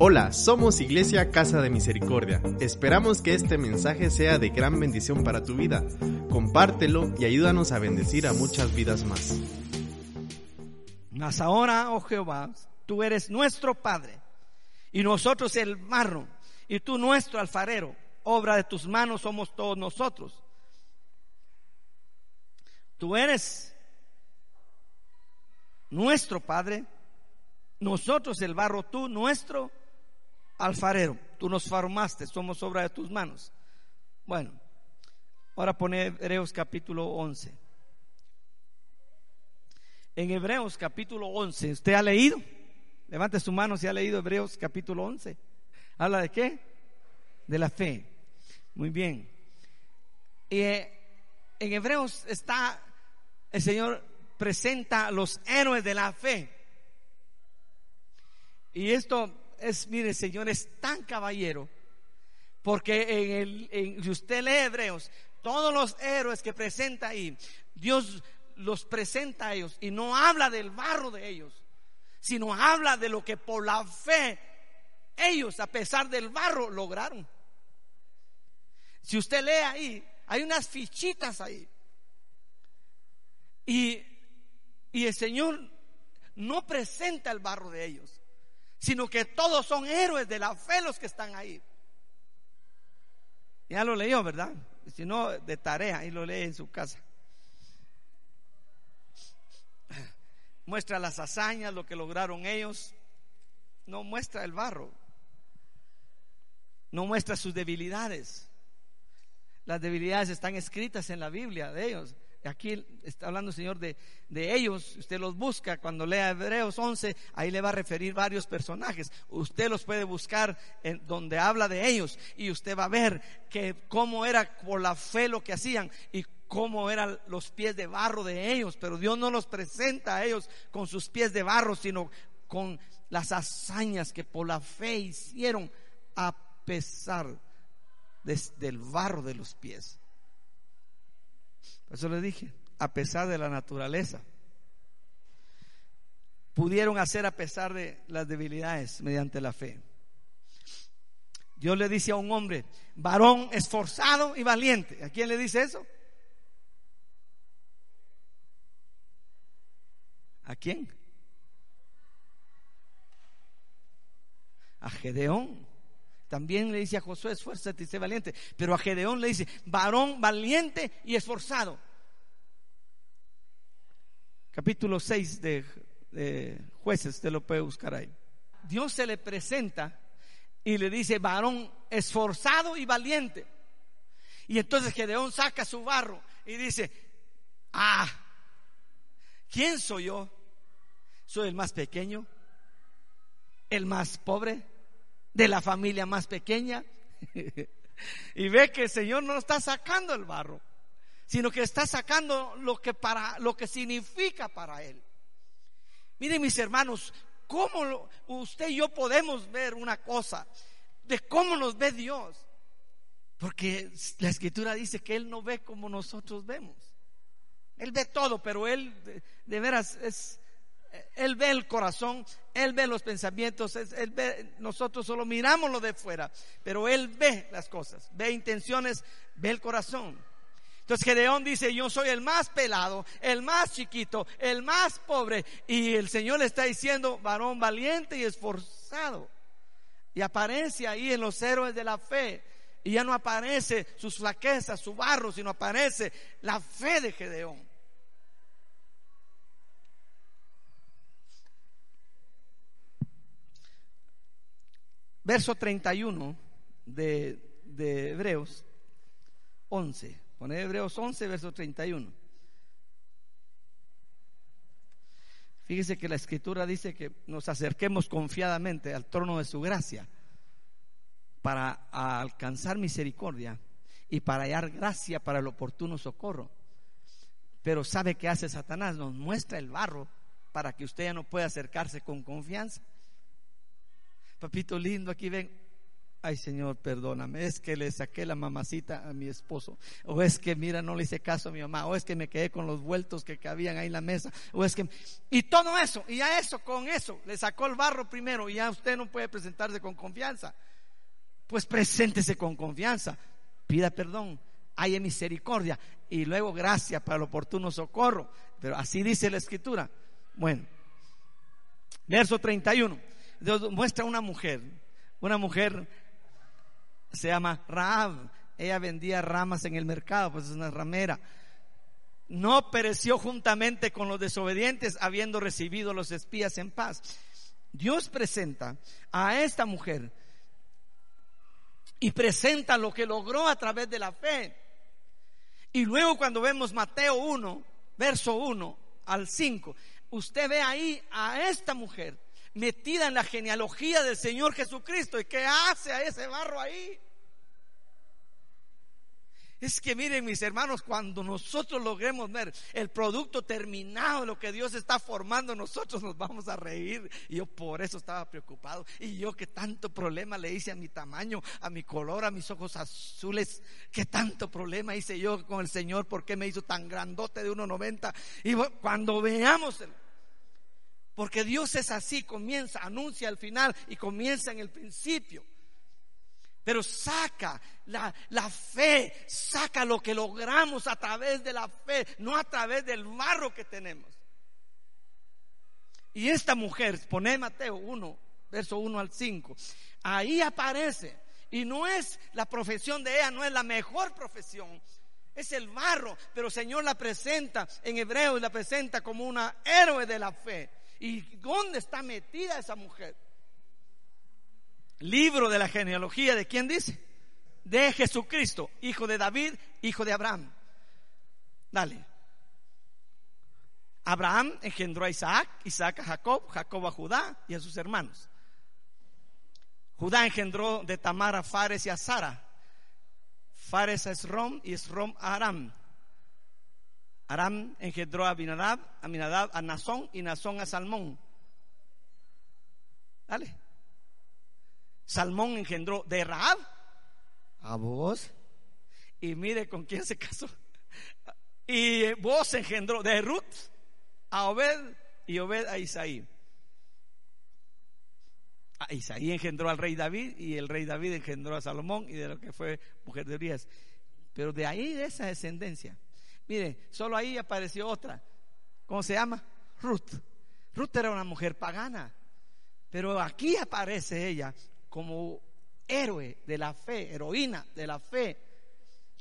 Hola, somos Iglesia Casa de Misericordia. Esperamos que este mensaje sea de gran bendición para tu vida. Compártelo y ayúdanos a bendecir a muchas vidas más. Mas ahora, oh Jehová, tú eres nuestro Padre y nosotros el barro y tú nuestro alfarero. Obra de tus manos somos todos nosotros. Tú eres nuestro Padre, nosotros el barro, tú nuestro alfarero, tú nos formaste, somos obra de tus manos. Bueno, ahora pone Hebreos capítulo 11. En Hebreos capítulo 11, ¿usted ha leído? Levante su mano si ha leído Hebreos capítulo 11. ¿Habla de qué? De la fe. Muy bien. Eh, en Hebreos está, el Señor presenta los héroes de la fe. Y esto es, mire, Señor, es tan caballero, porque en el, si usted lee Hebreos, todos los héroes que presenta ahí, Dios los presenta a ellos y no habla del barro de ellos, sino habla de lo que por la fe ellos, a pesar del barro, lograron. Si usted lee ahí, hay unas fichitas ahí. Y, y el Señor no presenta el barro de ellos sino que todos son héroes de la fe los que están ahí. Ya lo leyó, ¿verdad? Si no, de tarea, y lo lee en su casa. Muestra las hazañas, lo que lograron ellos. No muestra el barro. No muestra sus debilidades. Las debilidades están escritas en la Biblia de ellos. Aquí está hablando el Señor de, de, ellos. Usted los busca cuando lea Hebreos 11, ahí le va a referir varios personajes. Usted los puede buscar en donde habla de ellos y usted va a ver que cómo era por la fe lo que hacían y cómo eran los pies de barro de ellos. Pero Dios no los presenta a ellos con sus pies de barro, sino con las hazañas que por la fe hicieron a pesar del barro de los pies. Eso le dije, a pesar de la naturaleza. Pudieron hacer a pesar de las debilidades mediante la fe. Dios le dice a un hombre, varón esforzado y valiente. ¿A quién le dice eso? ¿A quién? A Gedeón. También le dice a Josué, esfuérzate y sé valiente. Pero a Gedeón le dice, varón valiente y esforzado. Capítulo 6 de, jueces, usted lo puede buscar ahí. Dios se le presenta y le dice, varón esforzado y valiente. Y entonces Gedeón saca su barro y dice, ah, ¿quién soy yo? Soy el más pequeño, el más pobre de la familia más pequeña. y ve que el Señor no está sacando el barro, sino que está sacando lo que para lo que significa para él. Miren mis hermanos, cómo usted y yo podemos ver una cosa de cómo nos ve Dios. Porque la escritura dice que Él no ve como nosotros vemos. Él ve todo, pero Él de veras es, él ve el corazón, Él ve los pensamientos, Él ve, nosotros solo miramos lo de fuera, pero Él ve las cosas, ve intenciones, ve el corazón. Entonces Gedeón dice, yo soy el más pelado, el más chiquito, el más pobre. Y el Señor le está diciendo, varón valiente y esforzado. Y aparece ahí en los héroes de la fe. Y ya no aparece sus flaquezas, su barro, sino aparece la fe de Gedeón. Verso 31 de, de Hebreos 11. Pone Hebreos 11, verso 31. Fíjese que la escritura dice que nos acerquemos confiadamente al trono de su gracia para alcanzar misericordia y para hallar gracia para el oportuno socorro. Pero ¿sabe qué hace Satanás? Nos muestra el barro para que usted ya no pueda acercarse con confianza. Papito lindo, aquí ven. Ay Señor, perdóname, es que le saqué la mamacita a mi esposo, o es que mira, no le hice caso a mi mamá, o es que me quedé con los vueltos que cabían ahí en la mesa, o es que... Y todo eso, y a eso, con eso, le sacó el barro primero y ya usted no puede presentarse con confianza. Pues preséntese con confianza, pida perdón, haya misericordia y luego gracia para el oportuno socorro. Pero así dice la escritura. Bueno, verso 31. Dios muestra una mujer, una mujer se llama Raab. Ella vendía ramas en el mercado, pues es una ramera. No pereció juntamente con los desobedientes, habiendo recibido los espías en paz. Dios presenta a esta mujer y presenta lo que logró a través de la fe. Y luego cuando vemos Mateo 1, verso 1 al 5, usted ve ahí a esta mujer metida en la genealogía del Señor Jesucristo. ¿Y qué hace a ese barro ahí? Es que miren mis hermanos, cuando nosotros logremos ver el producto terminado lo que Dios está formando, nosotros nos vamos a reír. Y yo por eso estaba preocupado. Y yo que tanto problema le hice a mi tamaño, a mi color, a mis ojos azules, que tanto problema hice yo con el Señor, ¿por qué me hizo tan grandote de 1,90? Y cuando veamos el, porque Dios es así, comienza, anuncia al final y comienza en el principio. Pero saca la, la, fe, saca lo que logramos a través de la fe, no a través del barro que tenemos. Y esta mujer, pone Mateo 1, verso 1 al 5, ahí aparece. Y no es la profesión de ella, no es la mejor profesión, es el barro, pero el Señor la presenta en hebreo y la presenta como una héroe de la fe. ¿Y dónde está metida esa mujer? Libro de la genealogía de quién dice? De Jesucristo, hijo de David, hijo de Abraham. Dale. Abraham engendró a Isaac, Isaac a Jacob, Jacob a Judá y a sus hermanos. Judá engendró de Tamar a Fares y a Sara. Fares a Esrom y Esrom a Aram. Aram engendró a Abinadab, Aminadab a Nazón y Nazón a Salmón. Dale. Salmón engendró de Raab a vos. Y mire con quién se casó. Y vos engendró de Ruth a Obed y Obed a Isaí. Isaí engendró al rey David y el rey David engendró a Salomón y de lo que fue mujer de Urias. Pero de ahí de esa descendencia Mire, solo ahí apareció otra. ¿Cómo se llama? Ruth. Ruth era una mujer pagana. Pero aquí aparece ella como héroe de la fe, heroína de la fe.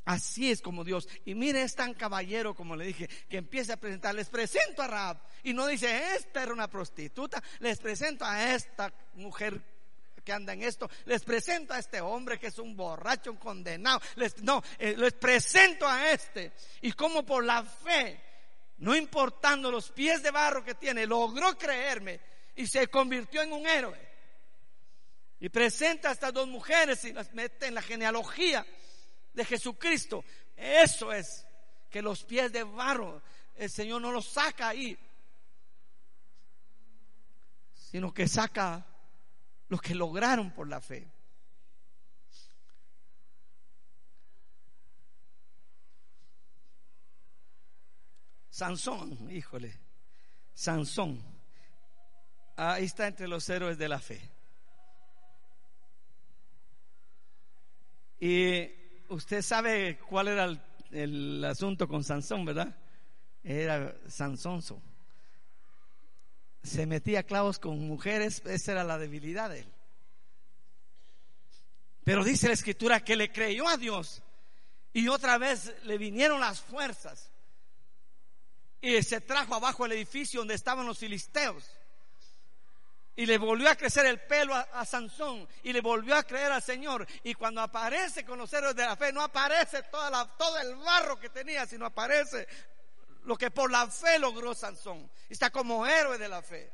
Así es como Dios. Y mire, es tan caballero, como le dije, que empieza a presentar. Les presento a Raab. Y no dice, esta era una prostituta. Les presento a esta mujer que anda en esto. Les presento a este hombre que es un borracho, un condenado. No, eh, les presento a este. Y como por la fe, no importando los pies de barro que tiene, logró creerme y se convirtió en un héroe. Y presenta a estas dos mujeres y las mete en la genealogía de Jesucristo. Eso es que los pies de barro el Señor no los saca ahí, sino que saca los que lograron por la fe. Sansón, híjole, Sansón, ahí está entre los héroes de la fe. Y usted sabe cuál era el, asunto con Sansón, ¿verdad? Era Sansonso se metía clavos con mujeres, esa era la debilidad de él. Pero dice la escritura que le creyó a Dios y otra vez le vinieron las fuerzas y se trajo abajo el edificio donde estaban los filisteos. Y le volvió a crecer el pelo a, Sansón y le volvió a creer al Señor. Y cuando aparece con los héroes de la fe, no aparece toda la, todo el barro que tenía, sino aparece lo que por la fe logró Sansón. Está como héroe de la fe.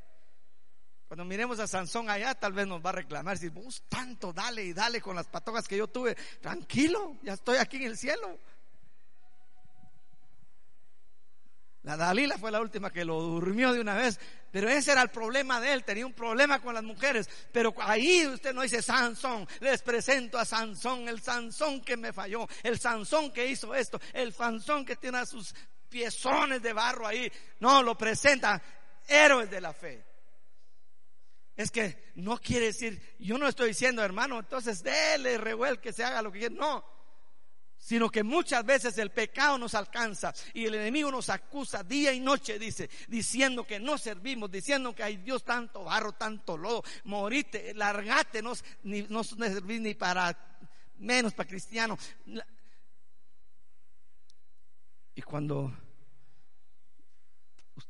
Cuando miremos a Sansón allá, tal vez nos va a reclamar, si vos tanto dale y dale con las patogas que yo tuve, tranquilo, ya estoy aquí en el cielo. La Dalila fue la última que lo durmió de una vez, pero ese era el problema de él, tenía un problema con las mujeres, pero ahí usted no dice Sansón, les presento a Sansón, el Sansón que me falló, el Sansón que hizo esto, el Sansón que tiene a sus piezones de barro ahí, no, lo presenta héroes de la fe. Es que no quiere decir, yo no estoy diciendo hermano, entonces déle revuel que se haga lo que quiera, no, sino que muchas veces el pecado nos alcanza y el enemigo nos acusa día y noche, dice, diciendo que no servimos, diciendo que hay Dios tanto barro, tanto lodo, morite, largate, no, ni, no servís ni para menos para cristiano. Y cuando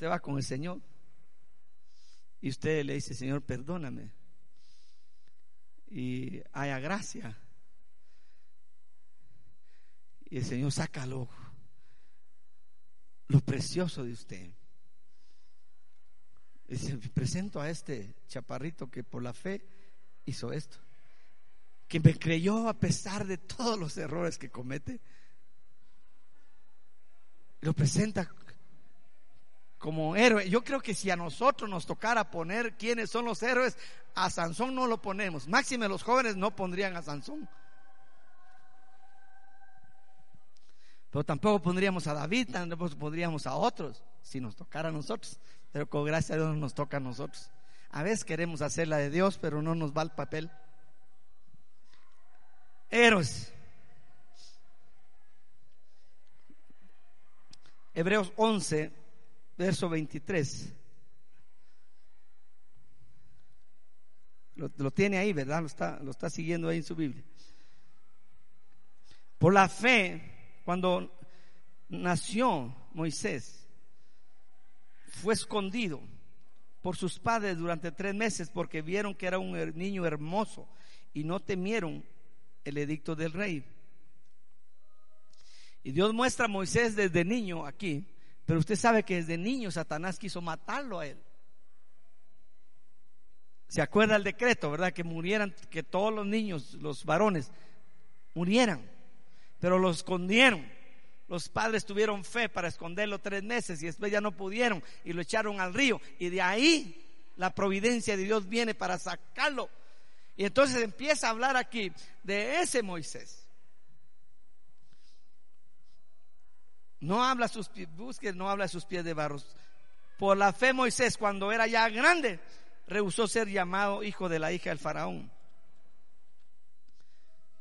usted va con el Señor y usted le dice, Señor, perdóname, y haya gracia y el Señor saca lo, lo precioso de usted. Dice, presento a este chaparrito que por la fe hizo esto. Que me creyó a pesar de todos los errores que comete. Lo presenta como héroe. Yo creo que si a nosotros nos tocara poner quiénes son los héroes, a Sansón no lo ponemos. Máxime los jóvenes no pondrían a Sansón. Pero tampoco pondríamos a David, tampoco pondríamos a otros, si nos tocara a nosotros. Pero con gracia a Dios nos toca a nosotros. A veces queremos hacer la de Dios, pero no nos va el papel. Héroes. Hebreos 11, verso 23. Lo, tiene ahí, ¿verdad? Lo está, lo está siguiendo ahí en su Biblia. Por la fe cuando nació Moisés, fue escondido por sus padres durante tres meses porque vieron que era un niño hermoso y no temieron el edicto del rey. Y Dios muestra a Moisés desde niño aquí, pero usted sabe que desde niño Satanás quiso matarlo a él. ¿Se acuerda el decreto, verdad? Que murieran, que todos los niños, los varones, murieran pero lo escondieron. Los padres tuvieron fe para esconderlo tres meses y después ya no pudieron y lo echaron al río. Y de ahí la providencia de Dios viene para sacarlo. Y entonces empieza a hablar aquí de ese Moisés. No habla sus pies, busque, no habla sus pies de barros. Por la fe Moisés, cuando era ya grande, rehusó ser llamado hijo de la hija del faraón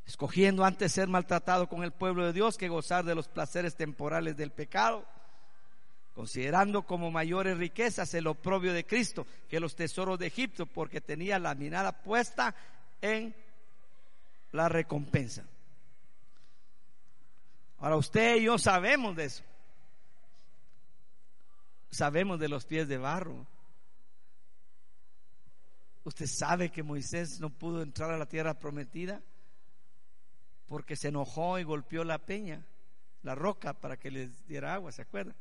escogiendo antes ser maltratado con el pueblo de Dios que gozar de los placeres temporales del pecado, considerando como mayores riquezas el oprobio de Cristo que los tesoros de Egipto, porque tenía la mirada puesta en la recompensa. Ahora usted y yo sabemos de eso. Sabemos de los pies de barro. Usted sabe que Moisés no pudo entrar a la tierra prometida porque se enojó y golpeó la peña, la roca, para que les diera agua, ¿se acuerda?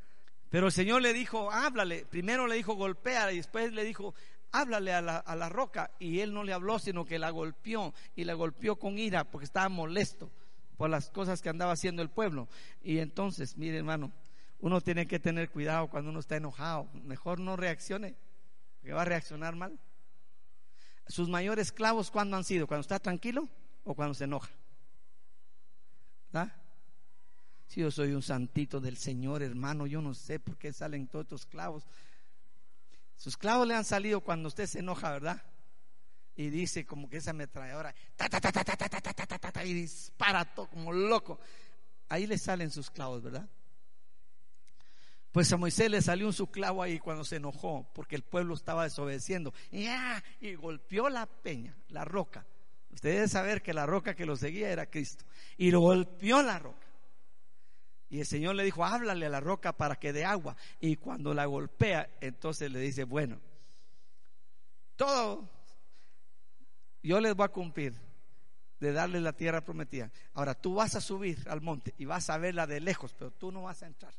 Pero el Señor le dijo, háblale. Primero le dijo, golpea, y después le dijo, háblale a la, a la roca. Y él no le habló, sino que la golpeó, y la golpeó con ira, porque estaba molesto por las cosas que andaba haciendo el pueblo. Y entonces, mire hermano, uno tiene que tener cuidado cuando uno está enojado. Mejor no reaccione, porque va a reaccionar mal. Sus mayores esclavos, ¿cuándo han sido? ¿Cuando está tranquilo o cuando se enoja? Si yo soy un santito del Señor, hermano, yo no sé por qué salen todos estos clavos. Sus clavos le han salido cuando usted se enoja, ¿verdad? Y dice como que esa ametralladora, ta, ta, ta, ta, ta, ta, ta, ta, ta, ta, ta, y dispara todo como loco. Ahí le salen sus clavos, ¿verdad? Pues a Moisés le salió un clavo ahí cuando se enojó, porque el pueblo estaba desobedeciendo. Y, y golpeó la peña, la roca. Usted debe saber que la roca que lo seguía era Cristo. Y lo golpeó la roca. Y el Señor le dijo, háblale a la roca para que dé agua. Y cuando la golpea, entonces le dice, bueno, todo yo les voy a cumplir de darle la tierra prometida. Ahora tú vas a subir al monte y vas a verla de lejos, pero tú no vas a entrar.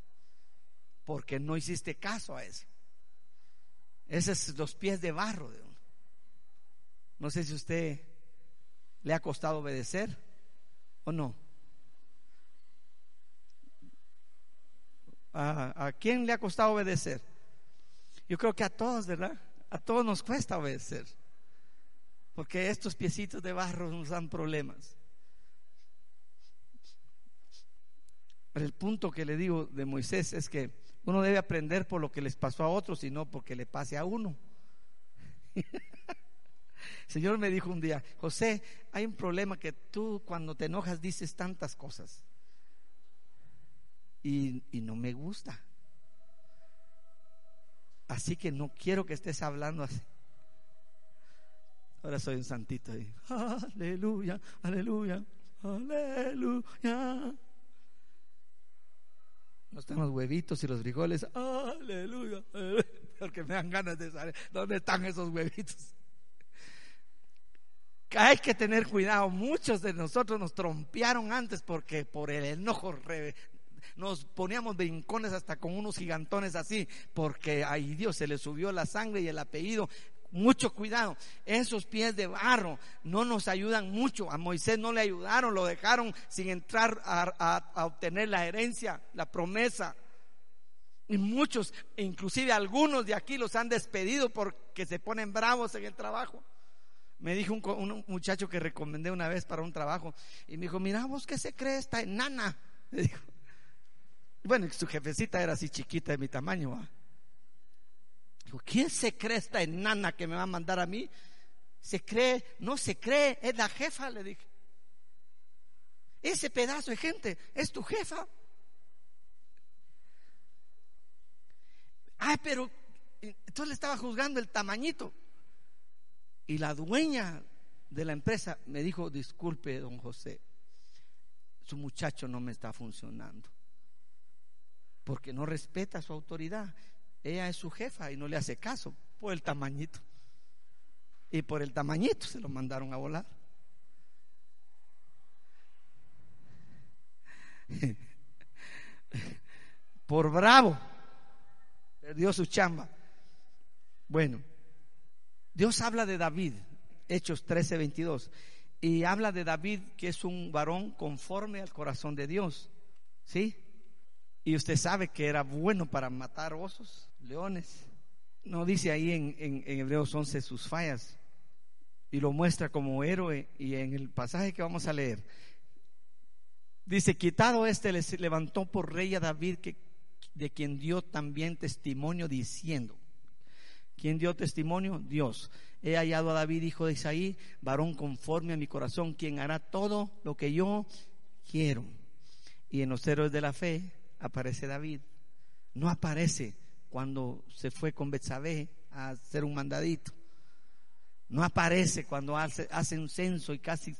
Porque no hiciste caso a eso. Esos es los pies de barro de uno. No sé si usted le ha costado obedecer o no. ¿A, ¿A, quién le ha costado obedecer? Yo creo que a todos, ¿verdad? A todos nos cuesta obedecer. Porque estos piecitos de barro nos dan problemas. Pero el punto que le digo de Moisés es que uno debe aprender por lo que les pasó a otros y no porque le pase a uno. El Señor me dijo un día, José, hay un problema que tú cuando te enojas dices tantas cosas. Y, y no me gusta. Así que no quiero que estés hablando así. Ahora soy un santito ahí. Aleluya, aleluya, aleluya. No están los huevitos y los frijoles. Aleluya. Porque me dan ganas de saber dónde están esos huevitos. Hay que tener cuidado. Muchos de nosotros nos trompearon antes porque por el enojo nos poníamos brincones hasta con unos gigantones así, porque ahí Dios se le subió la sangre y el apellido mucho cuidado. Esos pies de barro no nos ayudan mucho. A Moisés no le ayudaron, lo dejaron sin entrar a, obtener la herencia, la promesa. Y muchos, inclusive algunos de aquí los han despedido porque se ponen bravos en el trabajo. Me dijo un, muchacho que recomendé una vez para un trabajo y me dijo, mira vos qué se cree esta enana. Bueno, su jefecita era así chiquita de mi tamaño. ¿Quién se cree esta enana que me va a mandar a mí? Se cree, no se cree, es la jefa, le dije. Ese pedazo de gente es tu jefa. Ay, pero entonces le estaba juzgando el tamañito. Y la dueña de la empresa me dijo, disculpe, don José, su muchacho no me está funcionando. Porque no respeta su autoridad. Ella es su jefa y no le hace caso por el tamañito. Y por el tamañito se lo mandaron a volar. por bravo. Perdió su chamba. Bueno, Dios habla de David, Hechos 13, 22. Y habla de David que es un varón conforme al corazón de Dios. ¿Sí? Y usted sabe que era bueno para matar osos, leones. No dice ahí en, en, Hebreos 11 sus fallas. Y lo muestra como héroe. Y en el pasaje que vamos a leer, dice, quitado este, les levantó por rey a David, que, de quien dio también testimonio diciendo. ¿Quién dio testimonio? Dios. He hallado a David, hijo de Isaí, varón conforme a mi corazón, quien hará todo lo que yo quiero. Y en los héroes de la fe aparece David. No aparece cuando se fue con Betsabé a hacer un mandadito. No aparece cuando hace, hace un censo y casi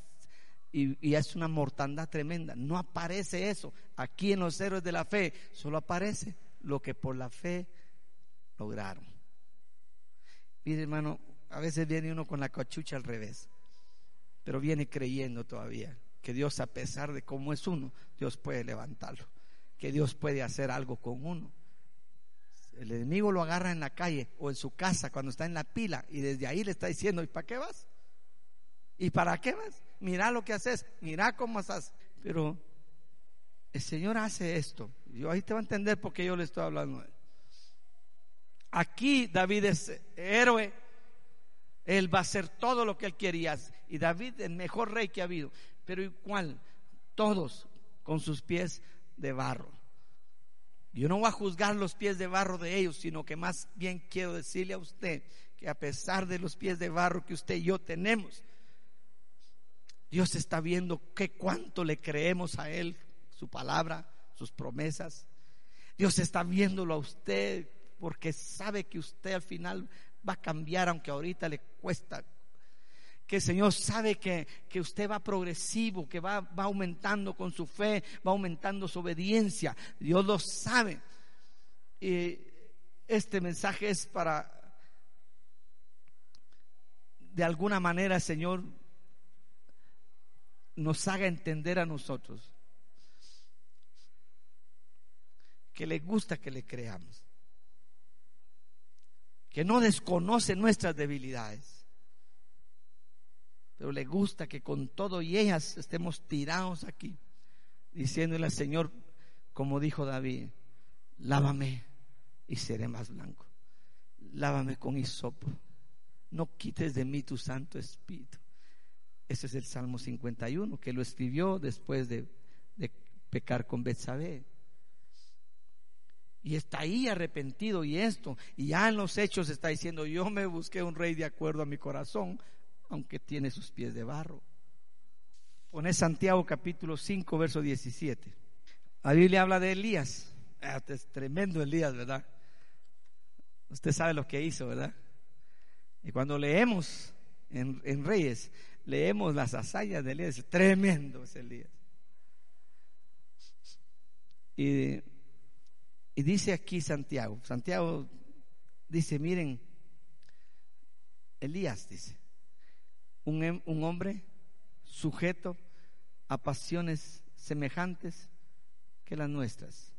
y, y, es una mortandad tremenda. No aparece eso. Aquí en los héroes de la fe solo aparece lo que por la fe lograron. Mire, hermano, a veces viene uno con la cachucha al revés, pero viene creyendo todavía que Dios, a pesar de cómo es uno, Dios puede levantarlo que Dios puede hacer algo con uno. El enemigo lo agarra en la calle o en su casa cuando está en la pila y desde ahí le está diciendo, ¿y para qué vas? ¿Y para qué vas? Mira lo que haces, mira cómo estás. Pero el Señor hace esto. Yo ahí te va a entender por qué yo le estoy hablando. Aquí David es héroe. Él va a hacer todo lo que él quería. Y David el mejor rey que ha habido. Pero igual, todos con sus pies de barro. Yo no voy a juzgar los pies de barro de ellos, sino que más bien quiero decirle a usted que a pesar de los pies de barro que usted y yo tenemos, Dios está viendo que cuánto le creemos a Él, su palabra, sus promesas. Dios está viéndolo a usted porque sabe que usted al final va a cambiar, aunque ahorita le cuesta que el Señor sabe que, usted va progresivo, que va, va aumentando con su fe, va aumentando su obediencia. Dios lo sabe. Y este mensaje es para, de alguna manera, el Señor nos haga entender a nosotros que le gusta que le creamos, que no desconoce nuestras debilidades pero le gusta que con todo y ellas estemos tirados aquí, diciéndole al Señor, como dijo David, lávame y seré más blanco. Lávame con hisopo. No quites de mí tu Santo Espíritu. Ese es el Salmo 51, que lo escribió después de, de pecar con Betsabé. Y está ahí arrepentido y esto. Y ya en los hechos está diciendo, yo me busqué un rey de acuerdo a mi corazón, aunque tiene sus pies de barro. Pone Santiago capítulo 5, verso 17. La Biblia habla de Elías. Ah, es tremendo Elías, ¿verdad? Usted sabe lo que hizo, ¿verdad? Y cuando leemos en, en Reyes, leemos las hazañas de Elías, tremendo es Elías. Y y dice aquí Santiago, Santiago dice, miren, Elías dice, un, em, un hombre sujeto a pasiones semejantes que las nuestras.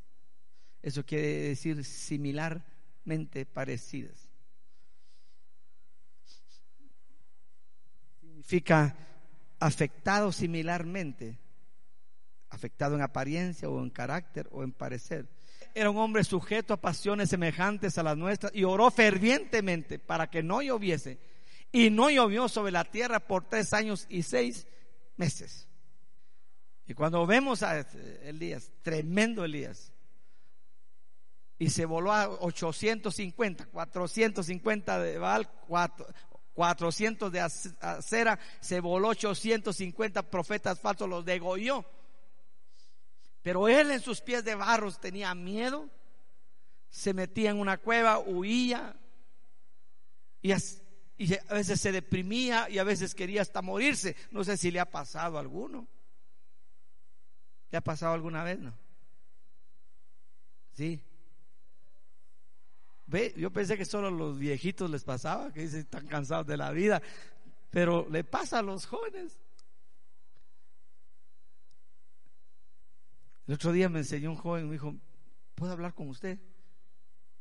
Eso quiere decir similarmente parecidas. Significa afectado similarmente, afectado en apariencia o en carácter o en parecer era un hombre sujeto a pasiones semejantes a las nuestras y oró fervientemente para que no lloviese. Y no llovió sobre la tierra por tres años y seis meses. Y cuando vemos a Elías, tremendo Elías, y se voló a 850, 450 de Baal, 400 de acera, se voló 850 profetas falsos, los degolló. Pero él en sus pies de barros tenía miedo, se metía en una cueva, huía y, a veces se deprimía y a veces quería hasta morirse. No sé si le ha pasado a alguno. ¿Le ha pasado alguna vez? No. Sí. Ve, yo pensé que solo a los viejitos les pasaba, que dicen están cansados de la vida, pero le pasa a los jóvenes. El otro día me enseñó un joven, me dijo, ¿puedo hablar con usted?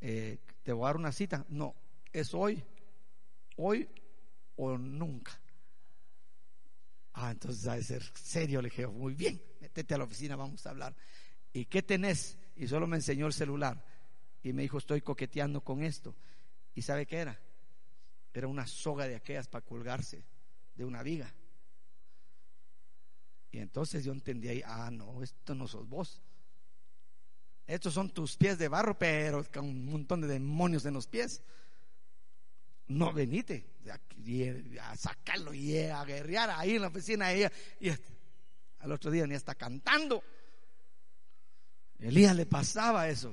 Eh, ¿Te voy a dar una cita? No, es hoy, hoy o nunca. Ah, entonces debe ser serio. Le dije, muy bien, métete a la oficina, vamos a hablar. ¿Y qué tenés? Y solo me enseñó el celular. Y me dijo, estoy coqueteando con esto. ¿Y sabe qué era? Era una soga de aquellas para colgarse de una viga. Y entonces yo entendí ahí, ah, no, esto no sos vos. Estos son tus pies de barro, pero con un montón de demonios en los pies. No venite a sacarlo y a guerrear ahí en la oficina. Y, y al otro día ni está cantando. Elías le pasaba eso.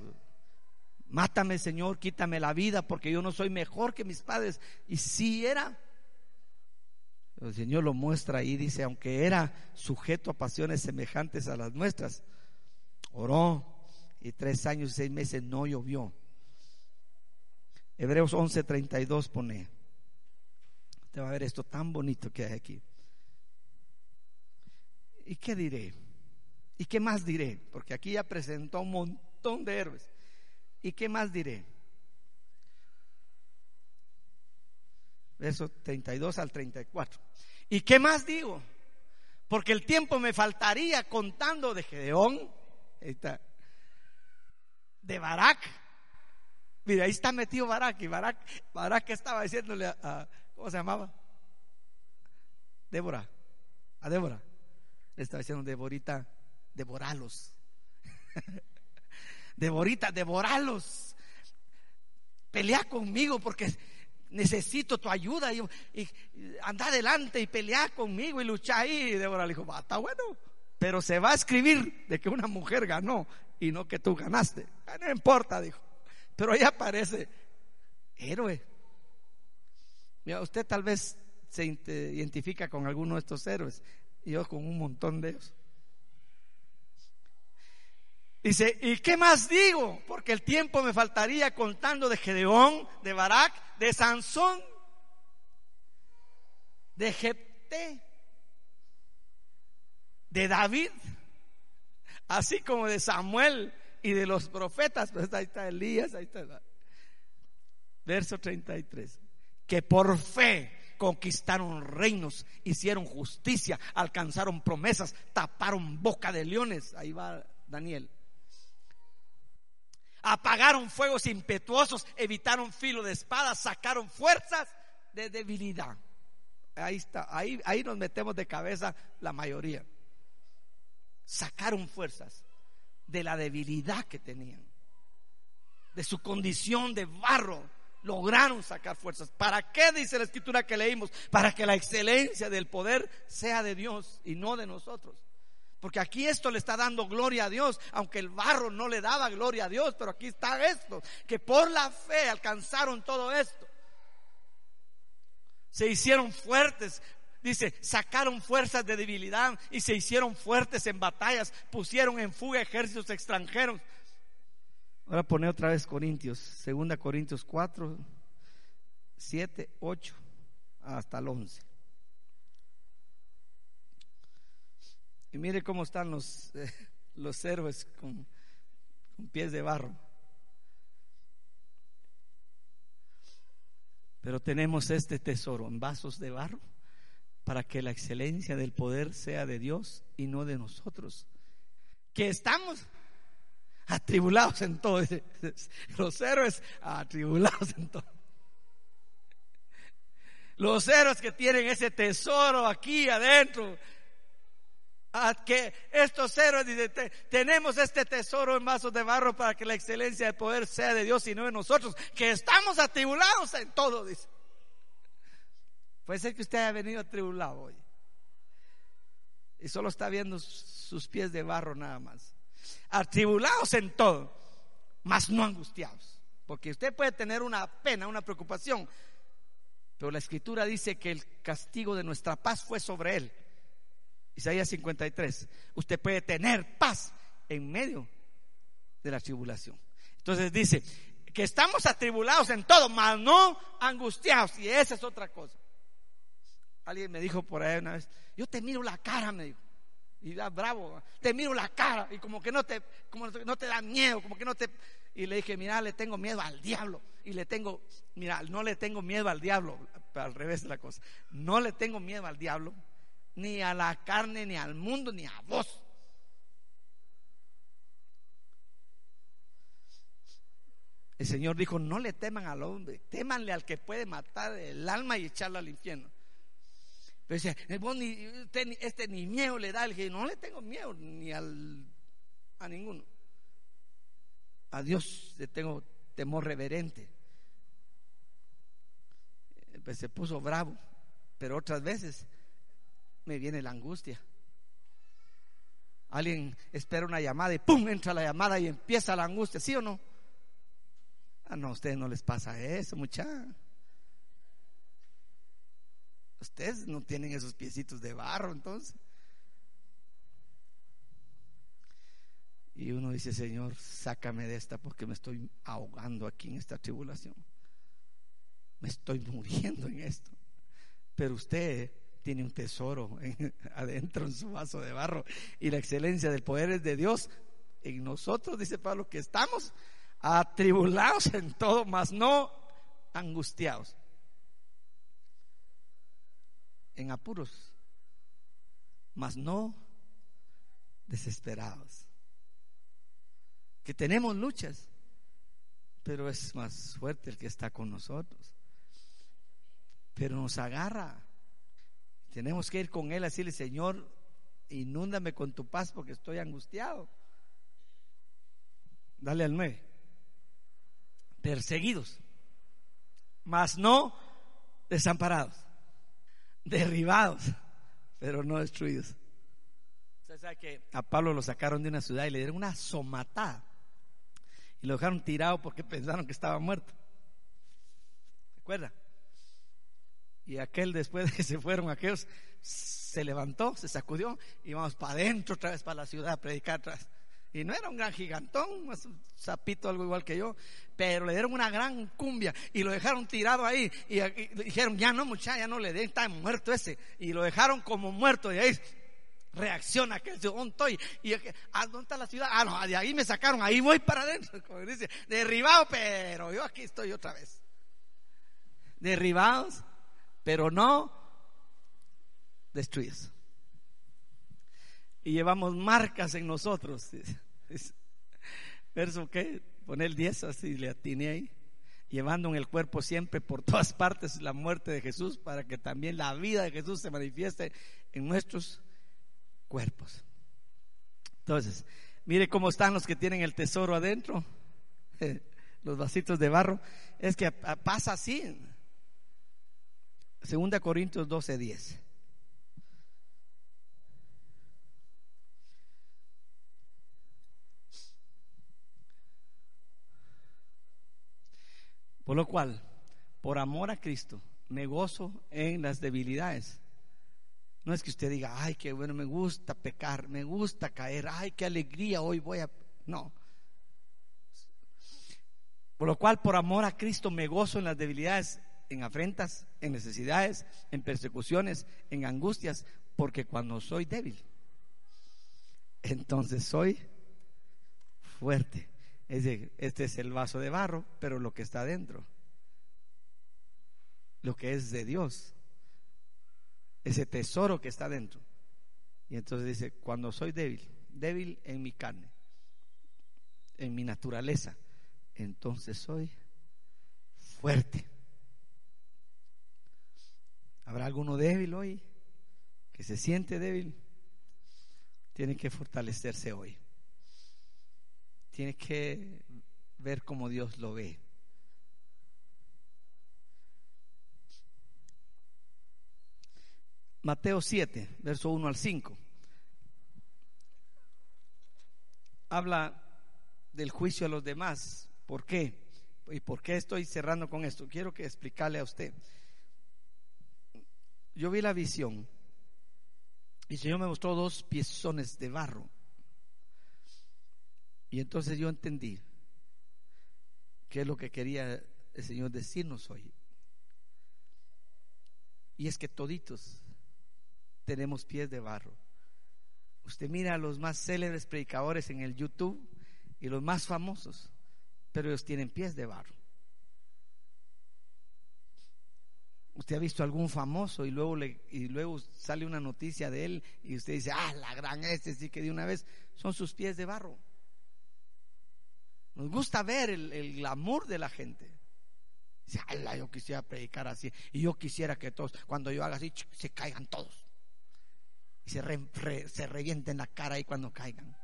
Mátame, Señor, quítame la vida porque yo no soy mejor que mis padres. Y si era. El Señor lo muestra ahí, dice, aunque era sujeto a pasiones semejantes a las nuestras, oró y tres años y seis meses no llovió. Hebreos 11:32 pone, te va a ver esto tan bonito que hay aquí. ¿Y qué diré? ¿Y qué más diré? Porque aquí ya presentó un montón de héroes. ¿Y qué más diré? verso 32 al 34. ¿Y qué más digo? Porque el tiempo me faltaría contando de Gedeón, de Barak. Mira, ahí está metido Barak y Barak, Barak estaba diciéndole a, ¿cómo se llamaba? Débora, a Débora. Le estaba diciendo, Deborita, devoralos. Deborita, devoralos. Pelea conmigo porque necesito tu ayuda y, anda adelante y pelea conmigo y lucha ahí. Y Débora le dijo, está bueno, pero se va a escribir de que una mujer ganó y no que tú ganaste. Ah, no importa, dijo. Pero ahí aparece héroe. Mira, usted tal vez se identifica con alguno de estos héroes yo con un montón de ellos. Dice, ¿y qué más digo? Porque el tiempo me faltaría contando de Gedeón, de Barak, de Sansón, de Jepté, de David, así como de Samuel y de los profetas. Pues ahí está Elías, ahí está. Verso 33. Que por fe conquistaron reinos, hicieron justicia, alcanzaron promesas, taparon boca de leones. Ahí va Daniel. Apagaron fuegos impetuosos, evitaron filo de espada, sacaron fuerzas de debilidad. Ahí está, ahí, ahí nos metemos de cabeza la mayoría. Sacaron fuerzas de la debilidad que tenían, de su condición de barro. Lograron sacar fuerzas. ¿Para qué dice la escritura que leímos? Para que la excelencia del poder sea de Dios y no de nosotros. Porque aquí esto le está dando gloria a Dios, aunque el barro no le daba gloria a Dios, pero aquí está esto, que por la fe alcanzaron todo esto. Se hicieron fuertes, dice, sacaron fuerzas de debilidad y se hicieron fuertes en batallas, pusieron en fuga ejércitos extranjeros. Ahora pone otra vez Corintios, segunda Corintios 4, 7, 8 hasta el 11. Y mire cómo están los, los héroes con pies de barro. Pero tenemos este tesoro en vasos de barro para que la excelencia del poder sea de Dios y no de nosotros. Que estamos atribulados en todo. Los héroes atribulados en todo. Los héroes que tienen ese tesoro aquí adentro a que estos héroes dicen, tenemos este tesoro en vasos de barro para que la excelencia del poder sea de Dios y no de nosotros, que estamos atribulados en todo, dice. Puede ser que usted haya venido atribulado hoy y solo está viendo sus pies de barro nada más. Atribulados en todo, mas no angustiados. Porque usted puede tener una pena, una preocupación, pero la escritura dice que el castigo de nuestra paz fue sobre él Isaías 53. Usted puede tener paz en medio de la tribulación. Entonces dice que estamos atribulados en todo, mas no angustiados. Y esa es otra cosa. Alguien me dijo por ahí una vez, yo te miro la cara, me dijo. Y da bravo, te miro la cara y como que no te, como no te da miedo, como que no te... Y le dije, mira, le tengo miedo al diablo. Y le tengo, mira, no le tengo miedo al diablo, al revés de la cosa. No le tengo miedo al diablo, ni a la carne, ni al mundo, ni a vos. El Señor dijo, no le teman al hombre, temanle al que puede matar el alma y echarla al infierno. Pero dice, ni, este ni miedo le da. Le no le tengo miedo ni al, a ninguno. A Dios le tengo temor reverente. Pues se puso bravo, pero otras veces me viene la angustia. Alguien espera una llamada y ¡pum! entra la llamada y empieza la angustia, ¿sí o no? Ah, no, a ustedes no les pasa eso, mucha. Ustedes no tienen esos piecitos de barro, entonces. Y uno dice, Señor, sácame de esta porque me estoy ahogando aquí en esta tribulación. Me estoy muriendo en esto. Pero usted tiene un tesoro adentro en su vaso de barro y la excelencia del poder es de Dios en nosotros, dice Pablo, que estamos atribulados en todo, mas no angustiados, en apuros, mas no desesperados, que tenemos luchas, pero es más fuerte el que está con nosotros, pero nos agarra tenemos que ir con Él a decirle, Señor, inúndame con tu paz porque estoy angustiado. Dale al 9. Perseguidos, mas no desamparados, derribados, pero no destruidos. Usted sabe que a Pablo lo sacaron de una ciudad y le dieron una somatada y lo dejaron tirado porque pensaron que estaba muerto. ¿Se acuerda? Y aquel después de que se fueron aquellos, se levantó, se sacudió y vamos para adentro otra vez para la ciudad a predicar atrás. Y no era un gran gigantón, un sapito algo igual que yo, pero le dieron una gran cumbia y lo dejaron tirado ahí. Y, dijeron, ya no muchacha, ya no le den, está muerto ese. Y lo dejaron como muerto y ahí reacciona aquel, ¿dónde estoy? Y ¿a dónde está la ciudad? Ah, no, de ahí me sacaron, ahí voy para adentro, como dice, derribado, pero yo aquí estoy otra vez. Derribados, pero no destruyes. Y llevamos marcas en nosotros. Verso que pone el 10 así le atiné ahí. Llevando en el cuerpo siempre por todas partes la muerte de Jesús para que también la vida de Jesús se manifieste en nuestros cuerpos. Entonces, mire cómo están los que tienen el tesoro adentro, los vasitos de barro. Es que pasa así. Segunda Corintios 12, 10. Por lo cual, por amor a Cristo, me gozo en las debilidades. No es que usted diga, ay, qué bueno, me gusta pecar, me gusta caer, ay, qué alegría, hoy voy a... No. Por lo cual, por amor a Cristo, me gozo en las debilidades, en afrentas, en necesidades, en persecuciones, en angustias, porque cuando soy débil, entonces soy fuerte. Es decir, este es el vaso de barro, pero lo que está dentro, lo que es de Dios, ese tesoro que está dentro. Y entonces dice, cuando soy débil, débil en mi carne, en mi naturaleza, entonces soy fuerte. ¿Habrá alguno débil hoy? Que se siente débil. Tiene que fortalecerse hoy. Tiene que ver como Dios lo ve. Mateo 7, verso 1 al 5. Habla del juicio a los demás. ¿Por qué? ¿Y por qué estoy cerrando con esto? Quiero que explicarle a usted yo vi la visión y el Señor me mostró dos piezones de barro. Y entonces yo entendí qué es lo que quería el Señor decirnos hoy. Y es que toditos tenemos pies de barro. Usted mira a los más célebres predicadores en el YouTube y los más famosos, pero ellos tienen pies de barro. Usted ha visto algún famoso y luego, le, y luego sale una noticia de él y usted dice, ah, la gran este sí que de una vez son sus pies de barro. Nos gusta ver el, el glamour de la gente. Dice, yo quisiera predicar así y yo quisiera que todos, cuando yo haga así, se caigan todos y se, se revienten la cara ahí cuando caigan.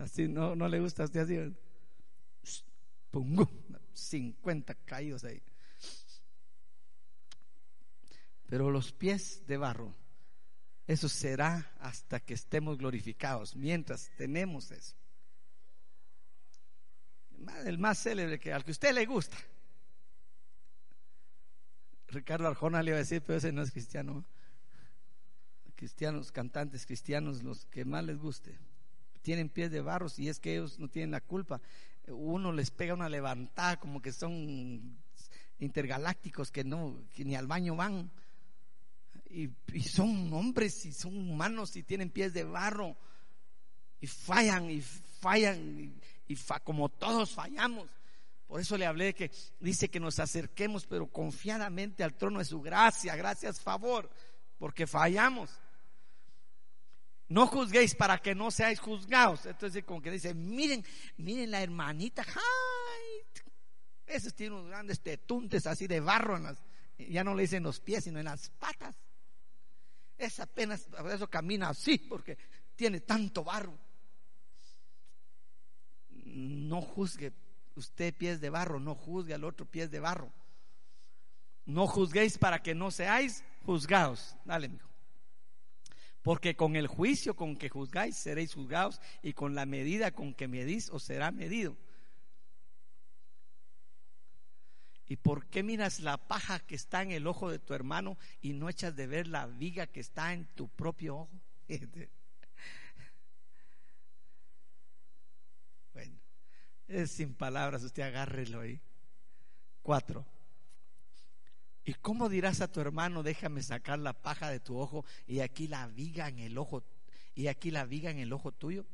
Así no, no le gusta a usted así. Pum, 50 caídos ahí. Pero los pies de barro, eso será hasta que estemos glorificados, mientras tenemos eso. El más célebre que al que usted le gusta. Ricardo Arjona le iba a decir, pero ese no es cristiano. Cristianos, cantantes cristianos, los que más les guste. Tienen pies de barro y es que ellos no tienen la culpa uno les pega una levantada como que son intergalácticos que no, que ni al baño van. Y, son hombres y son humanos y tienen pies de barro y fallan y fallan y, como todos fallamos. Por eso le hablé que dice que nos acerquemos pero confiadamente al trono de su gracia, gracias favor, porque fallamos. No juzguéis para que no seáis juzgados. Entonces, como que dice, miren, miren la hermanita. ¡Ay! Esos tienen unos grandes tetuntes así de barro en las, ya no le dicen los pies, sino en las patas. Es apenas, por eso camina así, porque tiene tanto barro. No juzgue usted pies de barro, no juzgue al otro pies de barro. No juzguéis para que no seáis juzgados. Dale, mijo. Porque con el juicio con que juzgáis seréis juzgados y con la medida con que medís os será medido. ¿Y por qué miras la paja que está en el ojo de tu hermano y no echas de ver la viga que está en tu propio ojo? Bueno, es sin palabras, usted agárrelo ahí. Cuatro. ¿Y cómo dirás a tu hermano, déjame sacar la paja de tu ojo y aquí la viga en el ojo y aquí la viga en el ojo tuyo?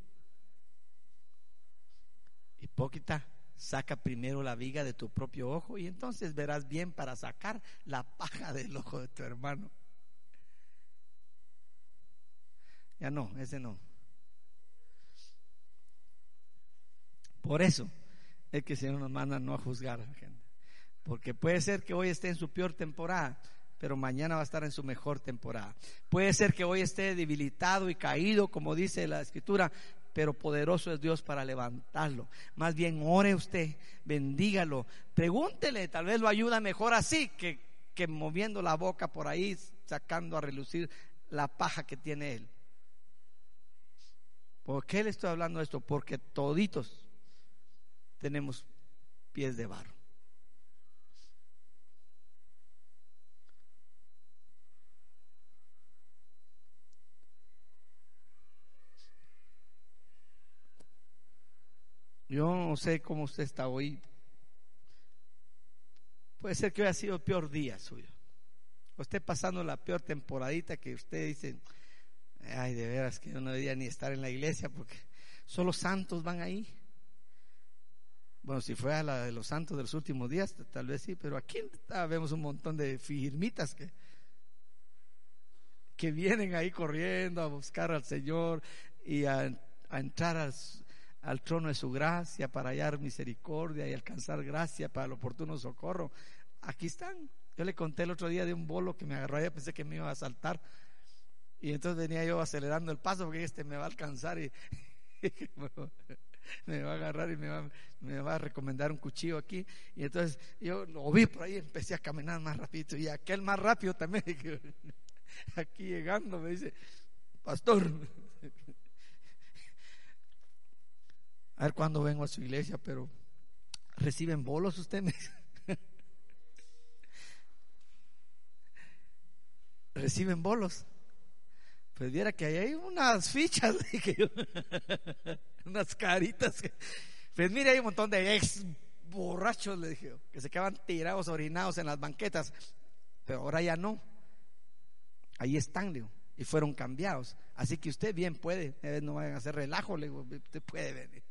Hipócrita, saca primero la viga de tu propio ojo y entonces verás bien para sacar la paja del ojo de tu hermano. Ya no, ese no. Por eso es que el Señor nos manda no a juzgar a la gente. Porque puede ser que hoy esté en su peor temporada, pero mañana va a estar en su mejor temporada. Puede ser que hoy esté debilitado y caído, como dice la escritura, pero poderoso es Dios para levantarlo. Más bien ore usted, bendígalo, pregúntele, tal vez lo ayuda mejor así que, que moviendo la boca por ahí, sacando a relucir la paja que tiene él. ¿Por qué le estoy hablando esto? Porque toditos tenemos pies de barro. Yo no sé cómo usted está hoy. Puede ser que hoy ha sido el peor día suyo. O esté pasando la peor temporadita que usted dice, ay, de veras que yo no debería ni estar en la iglesia porque solo santos van ahí. Bueno, si fue a la de los santos de los últimos días, tal vez sí, pero aquí vemos un montón de firmitas que, que vienen ahí corriendo a buscar al Señor y a, a entrar al, al trono de su gracia para hallar misericordia y alcanzar gracia para el oportuno socorro. Aquí están. Yo le conté el otro día de un bolo que me agarró allá, pensé que me iba a saltar. Y entonces venía yo acelerando el paso porque este me va a alcanzar y, me va a agarrar y me va, a recomendar un cuchillo aquí. Y entonces yo lo vi por ahí, empecé a caminar más rápido. Y aquel más rápido también, aquí llegando, me dice, pastor, a ver cuándo vengo a su iglesia, pero ¿reciben bolos ustedes? ¿Reciben bolos? Pues viera que ahí hay unas fichas, unas caritas. Pues mire, hay un montón de ex borrachos, le dije, que se quedaban tirados, orinados en las banquetas, pero ahora ya no. Ahí están, digo, y fueron cambiados. Así que usted bien puede, eh, no vayan a hacer relajo, le digo, usted puede venir.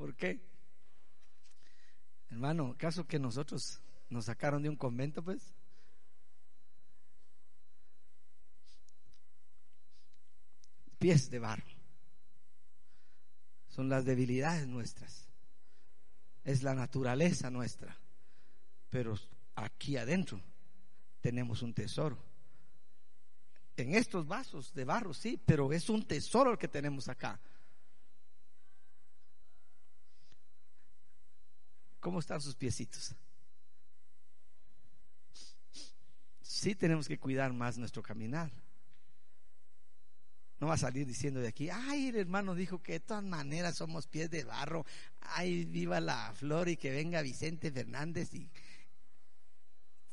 ¿Por qué? Hermano, ¿caso que nosotros nos sacaron de un convento, pues? Pies de barro. Son las debilidades nuestras. Es la naturaleza nuestra. Pero aquí adentro tenemos un tesoro. En estos vasos de barro, sí, pero es un tesoro el que tenemos acá. ¿Cómo están sus piecitos? Sí tenemos que cuidar más nuestro caminar. No va a salir diciendo de aquí, ay, el hermano dijo que de todas maneras somos pies de barro. Ay, viva la flor y que venga Vicente Fernández y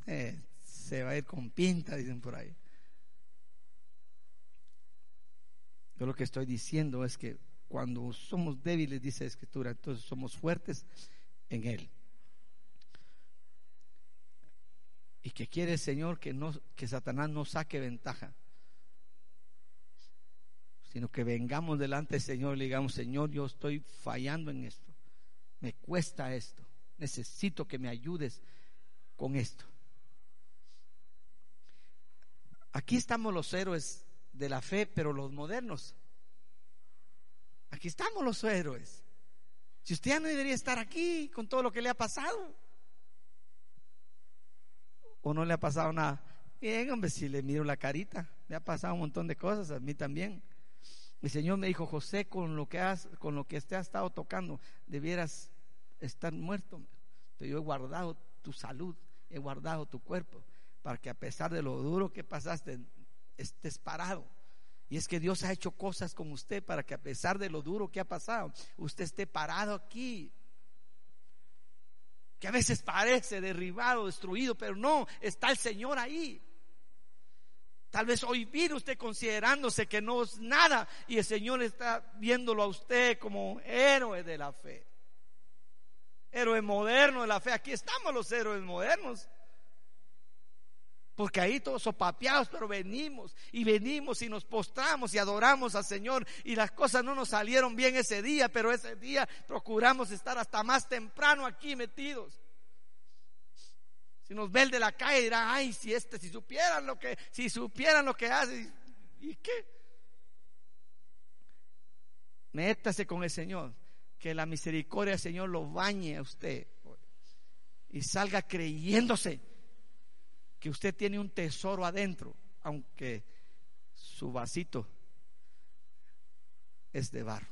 eh, se va a ir con pinta, dicen por ahí. Yo lo que estoy diciendo es que cuando somos débiles, dice la Escritura, entonces somos fuertes en Él. Y que quiere el Señor que, no, que Satanás no saque ventaja, sino que vengamos delante del Señor y digamos, Señor, yo estoy fallando en esto, me cuesta esto, necesito que me ayudes con esto. Aquí estamos los héroes de la fe, pero los modernos. Aquí estamos los héroes. Si usted ya no debería estar aquí con todo lo que le ha pasado. O no le ha pasado nada. Bien, si le miro la carita, me ha pasado un montón de cosas, a mí también. Mi Señor me dijo, José, con lo que has, con lo que usted ha estado tocando, debieras estar muerto. Pero yo he guardado tu salud, he guardado tu cuerpo, para que a pesar de lo duro que pasaste, estés parado. Y es que Dios ha hecho cosas con usted para que a pesar de lo duro que ha pasado, usted esté parado aquí. Que a veces parece derribado, destruido, pero no, está el Señor ahí. Tal vez hoy viene usted considerándose que no es nada y el Señor está viéndolo a usted como héroe de la fe. Héroe moderno de la fe. Aquí estamos los héroes modernos. Porque ahí todos sopapeados, pero venimos y venimos y nos postramos y adoramos al Señor. Y las cosas no nos salieron bien ese día, pero ese día procuramos estar hasta más temprano aquí metidos. Si nos ve el de la calle dirá, ay, si este, si supieran lo que, si supieran lo que hace, ¿y qué? Métase con el Señor, que la misericordia del Señor lo bañe a usted y salga creyéndose que usted tiene un tesoro adentro, aunque su vasito es de barro.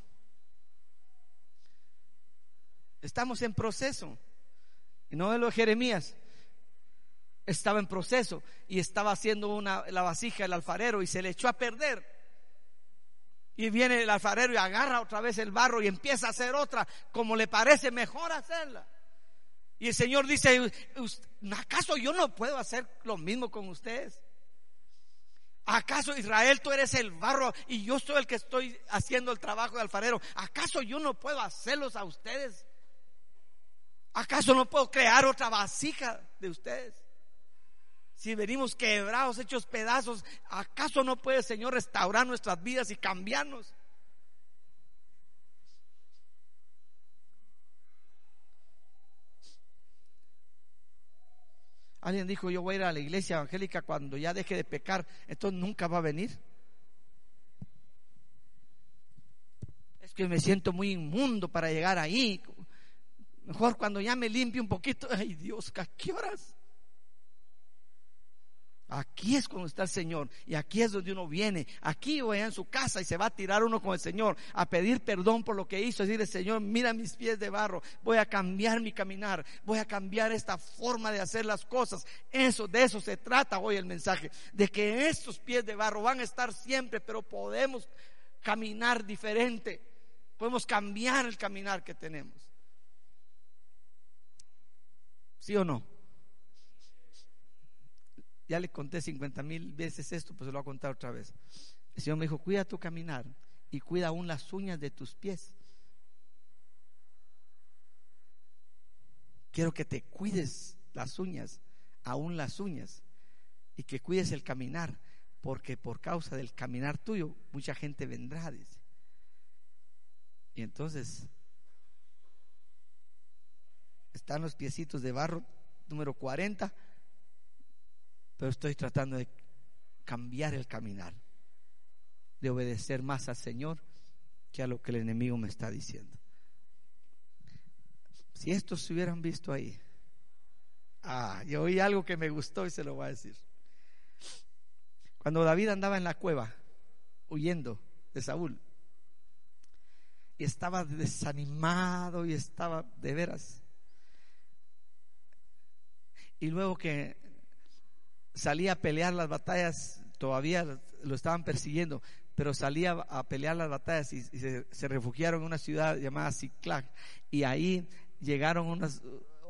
Estamos en proceso. Y no de lo de Jeremías. Estaba en proceso y estaba haciendo una, la vasija el alfarero y se le echó a perder. Y viene el alfarero y agarra otra vez el barro y empieza a hacer otra como le parece mejor hacerla. Y el Señor dice, ¿acaso yo no puedo hacer lo mismo con ustedes? ¿Acaso Israel tú eres el barro y yo soy el que estoy haciendo el trabajo de alfarero? ¿Acaso yo no puedo hacerlos a ustedes? ¿Acaso no puedo crear otra vasija de ustedes? Si venimos quebrados, hechos pedazos, ¿acaso no puede el Señor restaurar nuestras vidas y cambiarnos? Alguien dijo, yo voy a ir a la iglesia evangélica cuando ya deje de pecar, entonces nunca va a venir. Es que me siento muy inmundo para llegar ahí. Mejor cuando ya me limpie un poquito. Ay Dios, ¿a qué horas? Aquí es cuando está el Señor y aquí es donde uno viene, aquí o allá en su casa y se va a tirar uno con el Señor a pedir perdón por lo que hizo, a decirle Señor, mira mis pies de barro, voy a cambiar mi caminar, voy a cambiar esta forma de hacer las cosas. Eso, de eso se trata hoy el mensaje, de que estos pies de barro van a estar siempre, pero podemos caminar diferente, podemos cambiar el caminar que tenemos. ¿Sí o no? Ya le conté 50 mil veces esto, pues se lo voy a contar otra vez. El Señor me dijo, cuida tu caminar y cuida aún las uñas de tus pies. Quiero que te cuides las uñas, aún las uñas, y que cuides el caminar, porque por causa del caminar tuyo, mucha gente vendrá, dice. Y entonces, están los piecitos de barro, número 40 pero estoy tratando de cambiar el caminar, de obedecer más al Señor que a lo que el enemigo me está diciendo. Si estos se hubieran visto ahí, ah, yo oí algo que me gustó y se lo voy a decir. Cuando David andaba en la cueva huyendo de Saúl y estaba desanimado y estaba de veras. Y luego que salía a pelear las batallas, todavía lo estaban persiguiendo, pero salía a pelear las batallas y, se, refugiaron en una ciudad llamada Ciclac. Y ahí llegaron unos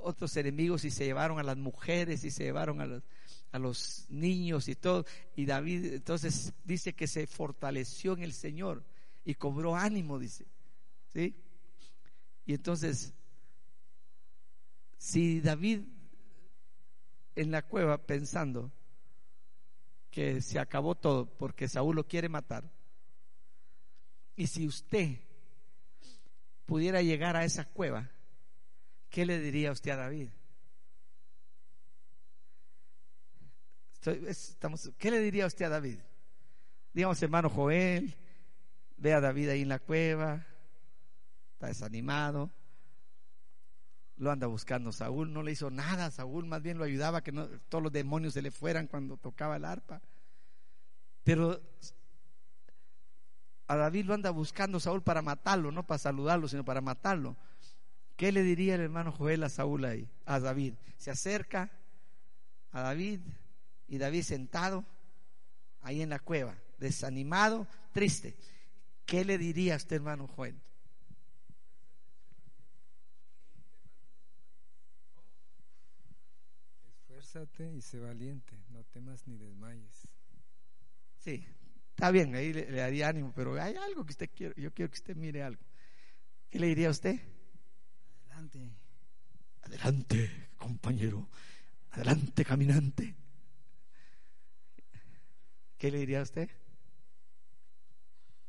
otros enemigos y se llevaron a las mujeres y se llevaron a los, a los niños y todo. Y David entonces dice que se fortaleció en el Señor y cobró ánimo, dice. ¿Sí? Y entonces, si David en la cueva pensando que se acabó todo porque Saúl lo quiere matar. Y si usted pudiera llegar a esa cueva, ¿qué le diría usted a David? Estamos, ¿Qué le diría usted a David? Digamos, hermano Joel, ve a David ahí en la cueva, está desanimado, lo anda buscando Saúl, no le hizo nada, Saúl más bien lo ayudaba que no, todos los demonios se le fueran cuando tocaba el arpa. Pero a David lo anda buscando Saúl para matarlo, no para saludarlo, sino para matarlo. ¿Qué le diría el hermano Joel a Saúl ahí? A David. Se acerca a David y David sentado ahí en la cueva, desanimado, triste. ¿Qué le diría a este hermano Joel? Y sé valiente, no temas ni desmayes. Sí, está bien, ahí le, daría ánimo, pero hay algo que usted quiere, yo quiero que usted mire algo. ¿Qué le diría a usted? Adelante. Adelante, compañero. Adelante, caminante. ¿Qué le diría a usted?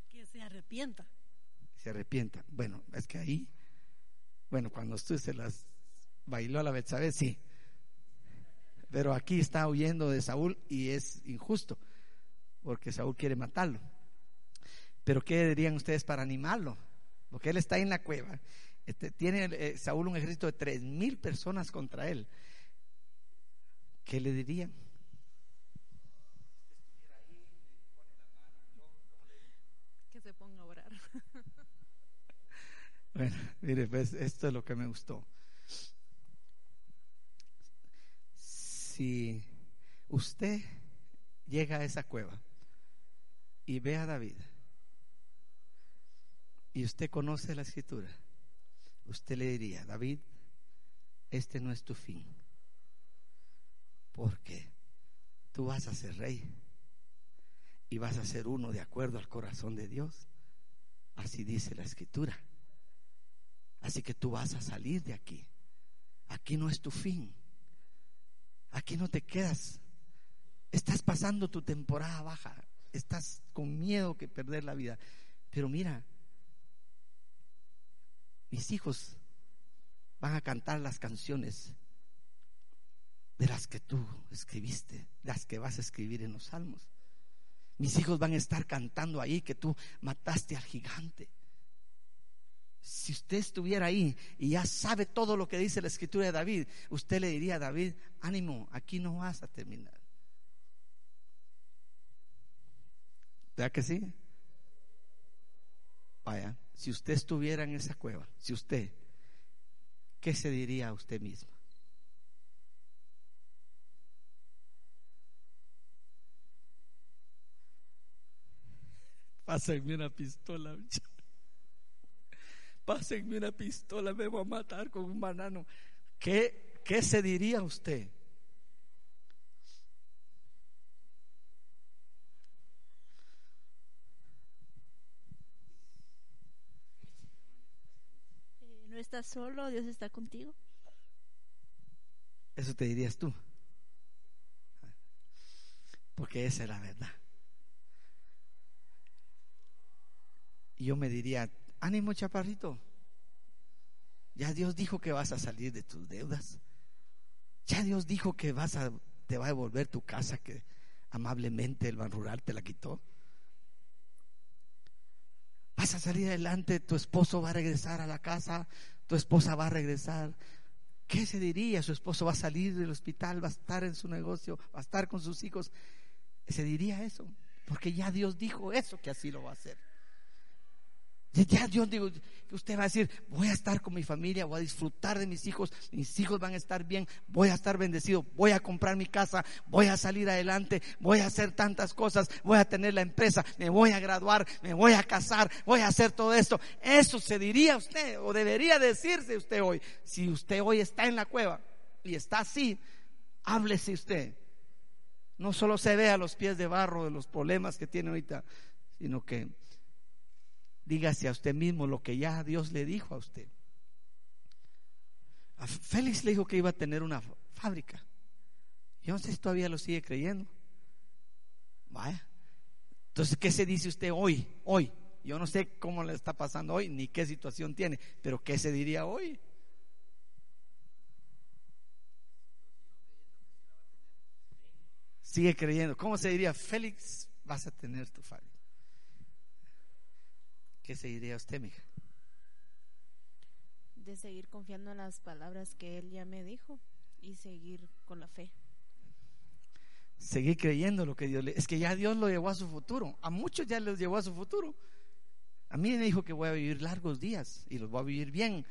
Que se arrepienta. Se arrepienta. Bueno, es que ahí, bueno, cuando usted se las bailó a la vez, sí. Pero aquí está huyendo de Saúl y es injusto, porque Saúl quiere matarlo. Pero ¿qué dirían ustedes para animarlo? Porque él está en la cueva. Este, tiene eh, Saúl un ejército de tres mil personas contra él. ¿Qué le dirían? Que se ponga a orar. Bueno, mire, pues esto es lo que me gustó. Si usted llega a esa cueva y ve a David y usted conoce la escritura, usted le diría, David, este no es tu fin, porque tú vas a ser rey y vas a ser uno de acuerdo al corazón de Dios. Así dice la escritura. Así que tú vas a salir de aquí. Aquí no es tu fin. Aquí no te quedas. Estás pasando tu temporada baja. Estás con miedo que perder la vida. Pero mira, mis hijos van a cantar las canciones de las que tú escribiste, las que vas a escribir en los salmos. Mis hijos van a estar cantando ahí que tú mataste al gigante. Si usted estuviera ahí y ya sabe todo lo que dice la escritura de David, usted le diría a David, ánimo, aquí no vas a terminar. ¿Verdad que sí? Vaya, si usted estuviera en esa cueva, si usted, ¿qué se diría a usted mismo? Pásenme una pistola. Pásenme una pistola, me voy a matar con un banano. ¿Qué, qué se diría usted? Eh, no estás solo, Dios está contigo. Eso te dirías tú. Porque esa es la verdad. Y yo me diría, ánimo chaparrito. Ya Dios dijo que vas a salir de tus deudas. Ya Dios dijo que vas a te va a devolver tu casa que amablemente el ban rural te la quitó. Vas a salir adelante, tu esposo va a regresar a la casa, tu esposa va a regresar. ¿Qué se diría? Su esposo va a salir del hospital, va a estar en su negocio, va a estar con sus hijos. Se diría eso, porque ya Dios dijo eso, que así lo va a hacer. Ya Dios digo que usted va a decir, voy a estar con mi familia, voy a disfrutar de mis hijos, mis hijos van a estar bien, voy a estar bendecido, voy a comprar mi casa, voy a salir adelante, voy a hacer tantas cosas, voy a tener la empresa, me voy a graduar, me voy a casar, voy a hacer todo esto. Eso se diría usted o debería decirse usted hoy. Si usted hoy está en la cueva y está así, háblese usted. No solo se ve a los pies de barro de los problemas que tiene ahorita, sino que dígase a usted mismo lo que ya Dios le dijo a usted. A Félix le dijo que iba a tener una fábrica. Yo no sé si todavía lo sigue creyendo. Vaya. Entonces, ¿qué se dice usted hoy? Hoy. Yo no sé cómo le está pasando hoy, ni qué situación tiene, pero ¿qué se diría hoy? Sigue creyendo. ¿Cómo se diría? Félix, vas a tener tu fábrica. ¿Qué se diría usted, mija? De seguir confiando en las palabras que Él ya me dijo y seguir con la fe. Seguir creyendo lo que Dios le... Es que ya Dios lo llevó a su futuro. A muchos ya los llevó a su futuro. A mí me dijo que voy a vivir largos días y los voy a vivir bien.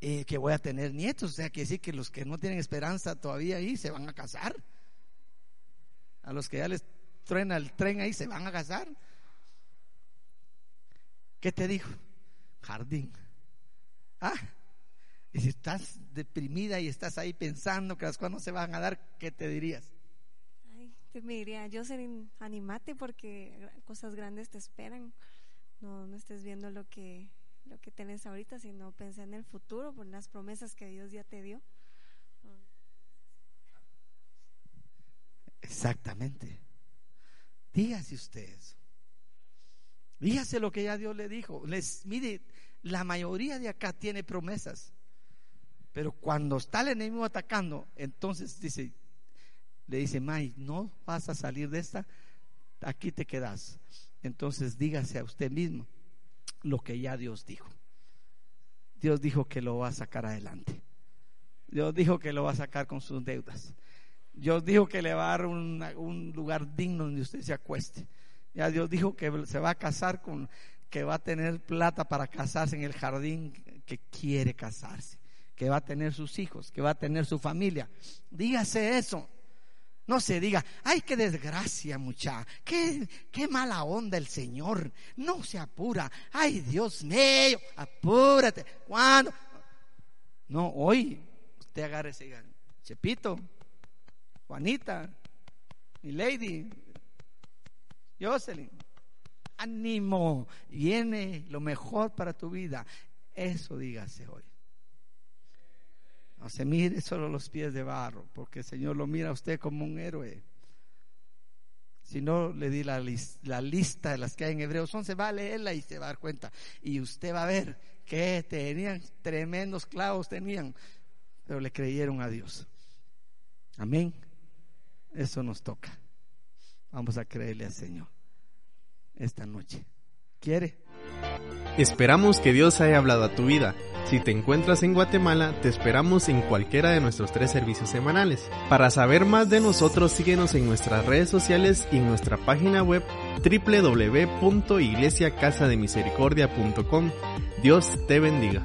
Y que voy a tener nietos. O sea, que decir que los que no tienen esperanza todavía ahí se van a casar. A los que ya les truena el tren ahí se van a casar. ¿Qué te dijo? Jardín. Ah, y si estás deprimida y estás ahí pensando que las cosas no se van a dar, ¿qué te dirías? Ay, te me diría, yo ser animate porque cosas grandes te esperan. No, no estés viendo lo que, lo que tienes ahorita, sino pensar en el futuro, por las promesas que Dios ya te dio. Exactamente. Dígase usted eso. Dígase lo que ya Dios le dijo. Les, mire, la mayoría de acá tiene promesas. Pero cuando está el enemigo atacando, entonces dice, le dice, May, no vas a salir de esta, aquí te quedas. Entonces dígase a usted mismo lo que ya Dios dijo. Dios dijo que lo va a sacar adelante. Dios dijo que lo va a sacar con sus deudas. Dios dijo que le va a dar un lugar digno donde usted se acueste. Ya Dios dijo que se va a casar con, que va a tener plata para casarse en el jardín que quiere casarse, que va a tener sus hijos, que va a tener su familia. Dígase eso. No se diga, ay, qué desgracia, mucha, qué, qué mala onda el Señor. No se apura. Ay, Dios mío, apúrate. ¿Cuándo? No, hoy usted agarre ese Chepito, Juanita, mi lady, Jocelyn. Ánimo, viene lo mejor para tu vida. Eso dígase hoy. No se mire solo los pies de barro, porque el Señor lo mira a usted como un héroe. Si no, le di la, la lista de las que hay en Hebreos 11, va a leerla y se va a dar cuenta. Y usted va a ver que tenían tremendos clavos, tenían, pero le creyeron a Dios. Amén. Eso nos toca. Vamos a creerle al Señor esta noche. ¿Quiere? Esperamos que Dios haya hablado a tu vida. Si te encuentras en Guatemala, te esperamos en cualquiera de nuestros tres servicios semanales. Para saber más de nosotros, síguenos en nuestras redes sociales y en nuestra página web www.iglesiacasademisericordia.com. Dios te bendiga.